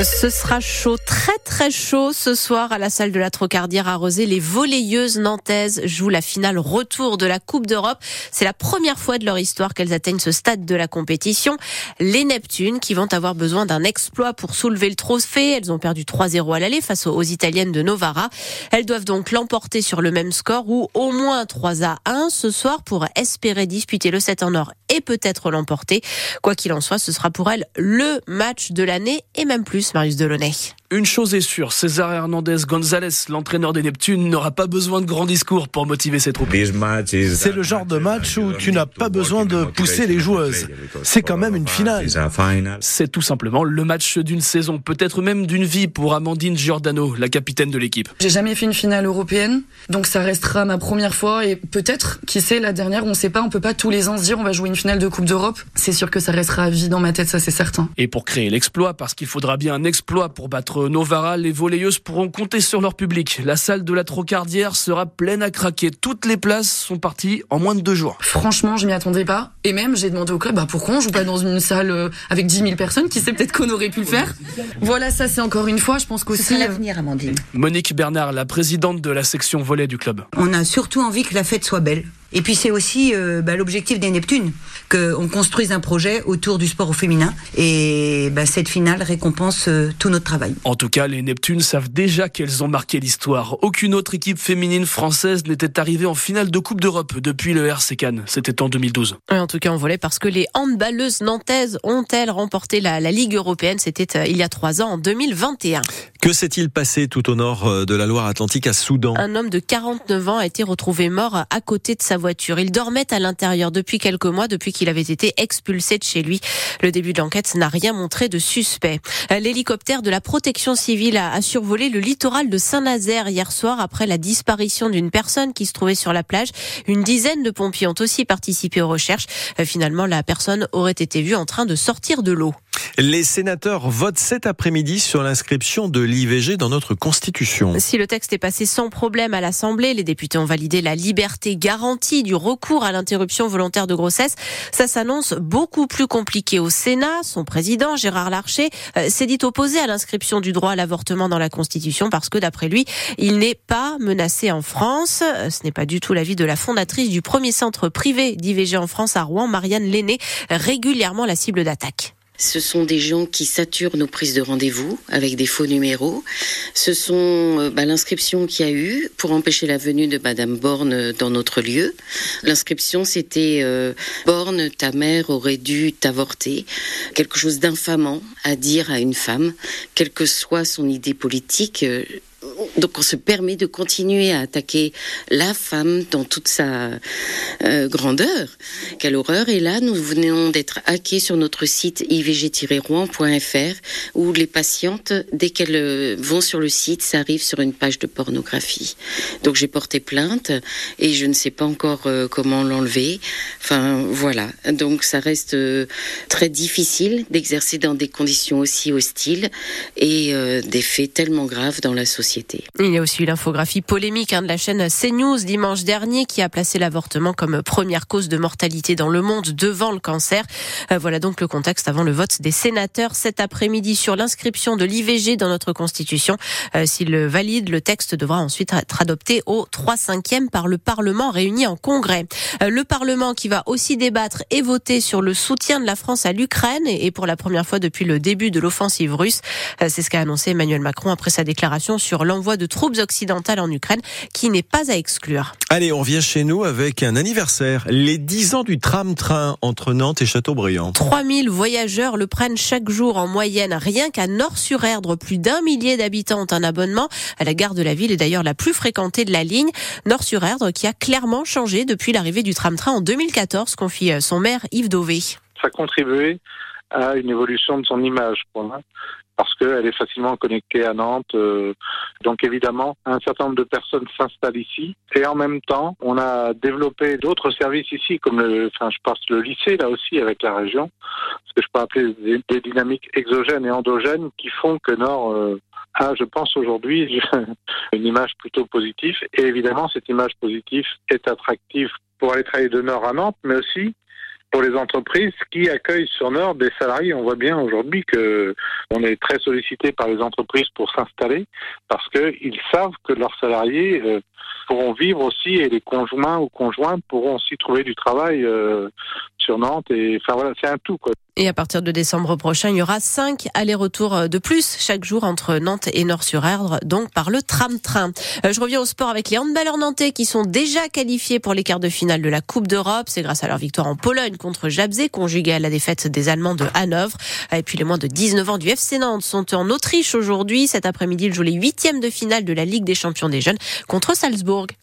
Ce sera chaud, très très chaud ce soir à la salle de la Trocardière à. Les volleyeuses nantaises jouent la finale retour de la Coupe d'Europe. C'est la première fois de leur histoire qu'elles atteignent ce stade de la compétition. Les Neptunes qui vont avoir besoin d'un exploit pour soulever le trophée. Elles ont perdu 3-0 à l'aller face aux Italiennes de Novara. Elles doivent donc l'emporter sur le même score ou au moins 3 à 1 ce soir pour espérer disputer le 7 en or et peut-être l'emporter. Quoi qu'il en soit, ce sera pour elles le match de l'année et même plus. Marius Delaunay. Une chose est sûre, César Hernandez González, l'entraîneur des Neptunes, n'aura pas besoin de grands discours pour motiver ses troupes. C'est le genre de match où tu n'as pas besoin de pousser les joueuses. C'est quand même une finale. C'est tout simplement le match d'une saison, peut-être même d'une vie pour Amandine Giordano, la capitaine de l'équipe. J'ai jamais fait une finale européenne, donc ça restera ma première fois et peut-être, qui sait, la dernière, on ne sait pas, on peut pas tous les ans se dire on va jouer une finale de Coupe d'Europe. C'est sûr que ça restera à vie dans ma tête, ça c'est certain. Et pour créer l'exploit, parce qu'il faudra bien un exploit pour battre Novara, les volleyeuses pourront compter sur leur public. La salle de la Trocardière sera pleine à craquer. Toutes les places sont parties en moins de deux jours. Franchement, je m'y attendais pas. Et même, j'ai demandé au club, bah, pourquoi on joue pas dans une salle euh, avec 10 000 personnes Qui sait peut-être qu'on aurait pu le faire? Voilà, ça c'est encore une fois, je pense qu'aussi... C'est l'avenir, Amandine. Monique Bernard, la présidente de la section volley du club. On a surtout envie que la fête soit belle. Et puis c'est aussi euh, bah, l'objectif des Neptunes, qu'on construise un projet autour du sport au féminin. Et bah, cette finale récompense euh, tout notre travail. En tout cas, les Neptunes savent déjà qu'elles ont marqué l'histoire. Aucune autre équipe féminine française n'était arrivée en finale de Coupe d'Europe depuis le RC Cannes. C'était en 2012. en tout cas, on volait parce que les handballeuses nantaises ont-elles remporté la, la Ligue européenne? C'était euh, il y a trois ans, en 2021. Que s'est-il passé tout au nord de la Loire-Atlantique à Soudan Un homme de 49 ans a été retrouvé mort à côté de sa voiture. Il dormait à l'intérieur depuis quelques mois, depuis qu'il avait été expulsé de chez lui. Le début de l'enquête n'a rien montré de suspect. L'hélicoptère de la protection civile a, survolé le littoral de Saint-Nazaire hier soir après la disparition d'une personne qui se trouvait sur la plage. Une dizaine de pompiers ont aussi participé aux recherches. Finalement, la personne aurait été vue en train de sortir de l'eau. Les sénateurs votent cet après-midi sur l'inscription de l'IVG dans notre Constitution. Si le texte est passé sans problème à l'Assemblée, les députés ont validé la liberté garantie du recours à l'interruption volontaire de grossesse. Ça s'annonce beaucoup plus compliqué au Sénat. Son président, Gérard Larcher, euh, s'est dit opposé à l'inscription du droit à l'avortement dans la Constitution parce que, d'après lui, il n'est pas menacé en France. Euh, ce n'est pas du tout l'avis de la fondatrice du premier centre privé d'IVG en France à Rouen, Marianne Lenné, régulièrement la cible d'attaque. Ce sont des gens qui saturent nos prises de rendez-vous avec des faux numéros. Ce sont euh, bah, l'inscription qu'il y a eu pour empêcher la venue de Madame Borne dans notre lieu. L'inscription, c'était euh, Borne, ta mère aurait dû t'avorter. Quelque chose d'infamant à dire à une femme, quelle que soit son idée politique. Euh, donc on se permet de continuer à attaquer la femme dans toute sa euh, grandeur. Quelle horreur. Et là, nous venons d'être hackés sur notre site ivg-rouen.fr où les patientes, dès qu'elles euh, vont sur le site, ça arrive sur une page de pornographie. Donc j'ai porté plainte et je ne sais pas encore euh, comment l'enlever. Enfin voilà. Donc ça reste très difficile d'exercer dans des conditions aussi hostiles et des faits tellement graves dans la société. Il y a aussi l'infographie polémique hein, de la chaîne CNews dimanche dernier qui a placé l'avortement comme première cause de mortalité dans le monde devant le cancer. Euh, voilà donc le contexte avant le vote des sénateurs cet après-midi sur l'inscription de l'IVG dans notre Constitution. Euh, s'il le valide, le texte devra ensuite être adopté au 3 5e par le Parlement réuni en congrès. Euh, le Parlement qui va aussi débattre et voter sur le soutien de la France à l'Ukraine et pour la première fois depuis le début de l'offensive russe. C'est ce qu'a annoncé Emmanuel Macron après sa déclaration sur l'envoi de troupes occidentales en Ukraine qui n'est pas à exclure. Allez, on vient chez nous avec un anniversaire. Les 10 ans du tram-train entre Nantes et Châteaubriand. 3000 voyageurs le prennent chaque jour en moyenne. Rien qu'à Nord-sur-Erdre, plus d'un millier d'habitants ont un abonnement. À la gare de la ville est d'ailleurs la plus fréquentée de la ligne. Nord-sur-Erdre qui a clairement changé depuis l'arrivée du tram-train en 2014, confie son maire Yves Dauvé. Ça a contribué à une évolution de son image pour moi parce qu'elle est facilement connectée à Nantes. Euh, donc évidemment, un certain nombre de personnes s'installent ici. Et en même temps, on a développé d'autres services ici, comme le, enfin, je pense le lycée là aussi avec la région, ce que je peux appeler des, dynamiques exogènes et endogènes qui font que Nord euh, a, je pense aujourd'hui, une image plutôt positive. Et évidemment, cette image positive est attractive pour aller travailler de Nord à Nantes, mais aussi pour les entreprises qui accueillent sur Nord des salariés. On voit bien aujourd'hui que on est très sollicité par les entreprises pour s'installer parce qu'ils savent que leurs salariés euh, pourront vivre aussi et les conjoints ou conjointes pourront aussi trouver du travail euh, sur Nantes. Et enfin voilà, c'est un tout quoi. Et à partir de décembre prochain, il y aura cinq allers-retours de plus chaque jour entre Nantes et Nord-sur-Erdre, donc par le tram-train. Euh, je reviens au sport avec les handballeurs nantais qui sont déjà qualifiés pour les quarts de finale de la Coupe d'Europe. C'est grâce à leur victoire en Pologne contre Jabzé, conjuguée à la défaite des Allemands de Hanovre. Et puis les moins de 19 ans du FC Nantes sont en Autriche aujourd'hui. Cet après-midi, ils jouent les huitièmes de finale de la Ligue des champions des jeunes contre Salzbourg.